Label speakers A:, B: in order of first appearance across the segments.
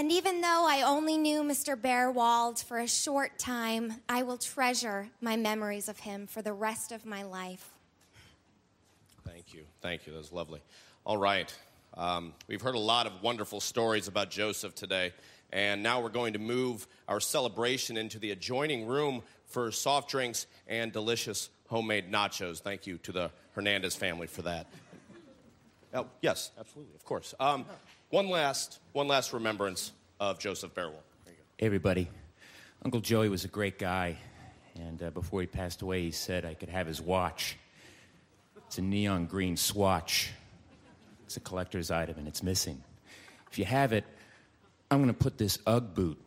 A: And even though I only knew Mr. Bearwald for a short time, I will treasure my memories of him for the rest of my life.
B: Thank you. Thank you. That was lovely. All right. Um, we've heard a lot of wonderful stories about Joseph today, and now we're going to move our celebration into the adjoining room for soft drinks and delicious homemade nachos. Thank you to the Hernandez family for that. Oh, yes, absolutely, of course. Um, one last, one last remembrance of Joseph Bearwald.
C: Hey, everybody. Uncle Joey was a great guy, and uh, before he passed away, he said I could have his watch. It's a neon green swatch. It's a collector's item, and it's missing. If you have it, I'm going to put this Ugg boot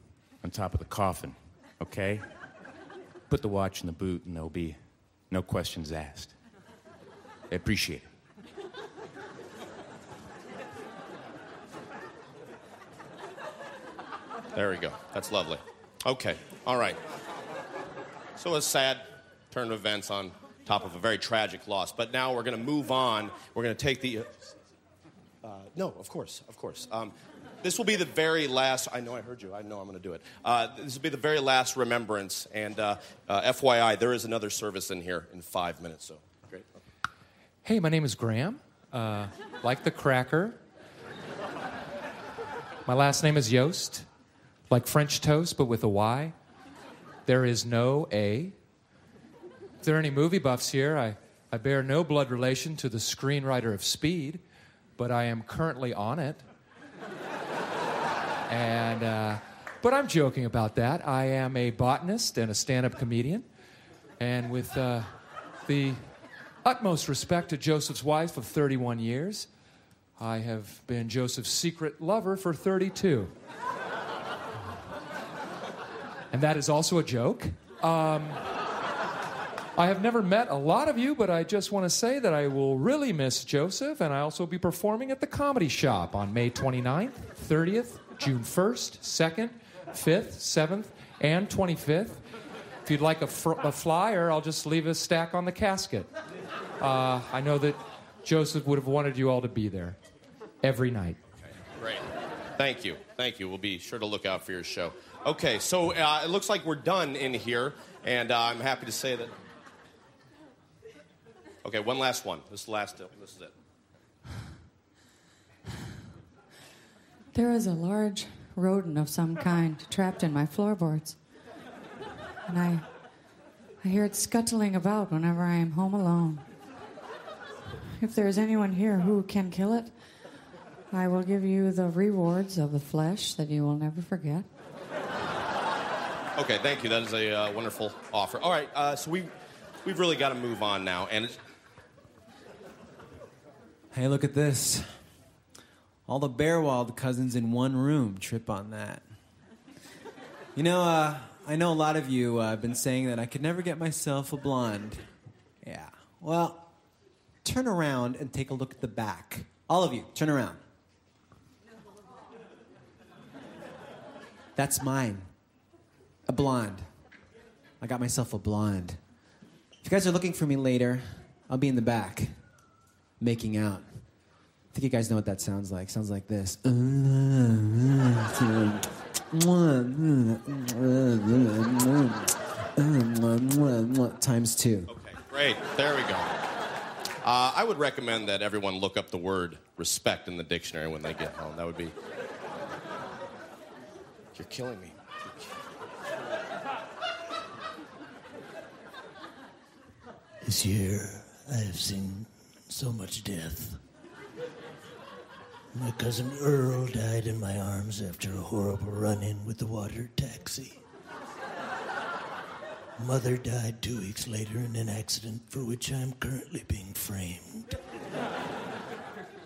C: on top of the coffin, okay? Put the watch in the boot, and there'll be no questions asked. I appreciate it.
B: There we go. That's lovely. Okay, all right. So a sad turn of events on top of a very tragic loss. But now we're going to move on. We're going to take the. Uh, no, of course, of course. Um, this will be the very last. I know I heard you. I know I'm going to do it. Uh, this will be the very last remembrance. And uh, uh FYI, there is another service in here in five minutes. So great. Okay.
D: Hey, my name is Graham. Uh, like the cracker. My last name is Yost like French toast, but with a Y. There is no A. If there are any movie buffs here, I, I bear no blood relation to the screenwriter of Speed, but I am currently on it. and, uh, but I'm joking about that. I am a botanist and a stand up comedian. And with uh, the utmost respect to Joseph's wife of 31 years, I have been Joseph's secret lover for 32 and that is also a joke. Um, I have never met a lot of you, but I just want to say that I will really miss Joseph, and I also be performing at the Comedy Shop on May 29th, 30th, June 1st, 2nd, 5th, 7th, and 25th. If you'd like a, fr- a flyer, I'll just leave a stack on the casket. Uh, I know that Joseph would have wanted you all to be there every night.
B: Okay, great. Thank you. Thank you. We'll be sure to look out for your show. Okay, so uh, it looks like we're done in here, and uh, I'm happy to say that. Okay, one last one. This is the last. This is it.
E: There is a large rodent of some kind trapped in my floorboards, and I, I hear it scuttling about whenever I am home alone. If there is anyone here who can kill it, I will give you the rewards of the flesh that you will never forget.
B: Okay, thank you. That is a uh, wonderful offer. All right, uh, so we we've really got to move on now. And
F: hey, look at this. All the Bearwald cousins in one room. Trip on that. You know, uh, I know a lot of you uh, have been saying that I could never get myself a blonde. Yeah. Well, turn around and take a look at the back. All of you, turn around. That's mine. A blonde. I got myself a blonde. If you guys are looking for me later, I'll be in the back, making out. I think you guys know what that sounds like. Sounds like this. Times two.
B: Okay, great. There we go. Uh, I would recommend that everyone look up the word respect in the dictionary when they get home. That would be. You're killing me.
G: This year, I have seen so much death. My cousin Earl died in my arms after a horrible run in with the water taxi. Mother died two weeks later in an accident for which I am currently being framed.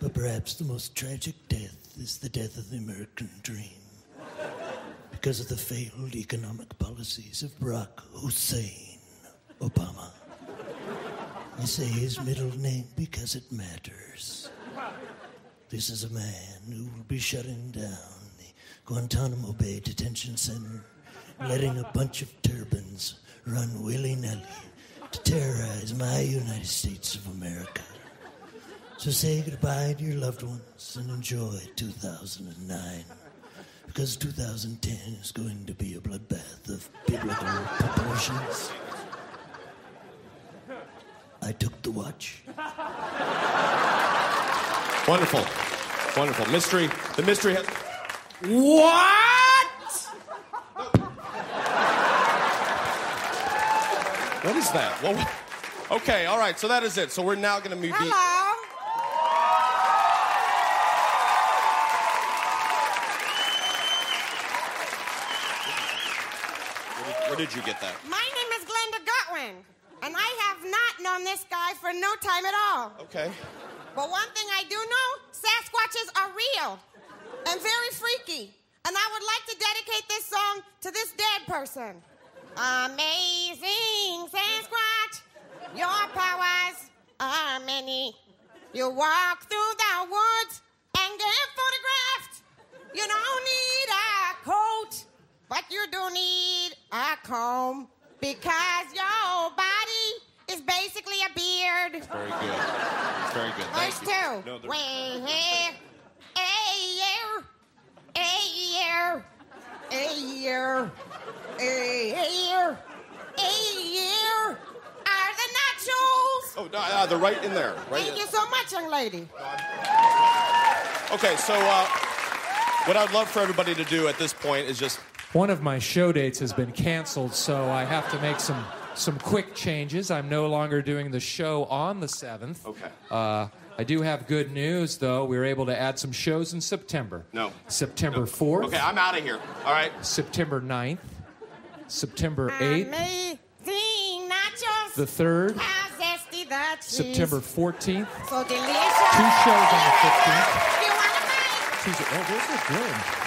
G: But perhaps the most tragic death is the death of the American dream because of the failed economic policies of Barack Hussein Obama. I say his middle name because it matters. This is a man who will be shutting down the Guantanamo Bay Detention Center, letting a bunch of turbans run willy nilly to terrorize my United States of America. So say goodbye to your loved ones and enjoy 2009 because 2010 is going to be a bloodbath of biblical proportions. I took the watch.
B: Wonderful. Wonderful. Mystery. The mystery has.
F: What?
B: What is that? Well, okay, all right, so that is it. So we're now going to move.
H: Hello.
B: Where did, where did you get that?
H: My name is Glenda Gutwin, and I known this guy for no time at all.
B: Okay.
H: But one thing I do know Sasquatches are real and very freaky. And I would like to dedicate this song to this dead person. Amazing Sasquatch, your powers are many. You walk through the woods and get photographed. You don't need a coat, but you do need a comb because your body a beard.
B: Very good. It's very good. Thank
H: Verse
B: you.
H: two.
B: No,
H: Way here, a year, a year, a year, a year, a year are the nachos.
B: Oh, no, uh, they're right in there. Right.
H: Thank
B: in-
H: you so much, young lady.
B: Okay, so uh, what I'd love for everybody to do at this point is just
D: One of my show dates has been canceled, so I have to make some some quick changes. I'm no longer doing the show on the 7th.
B: Okay.
D: Uh, I do have good news, though. We were able to add some shows in September.
B: No.
D: September 4th,
B: Okay, I'm out of here. All right.
D: September 9th, September 8th,
H: Amazing nachos.
D: the 3rd,
H: How zesty the cheese.
D: September 14th,
H: So delicious.
D: two shows on the 15th.
H: You want to buy?
D: Tuesday. Oh, those are good.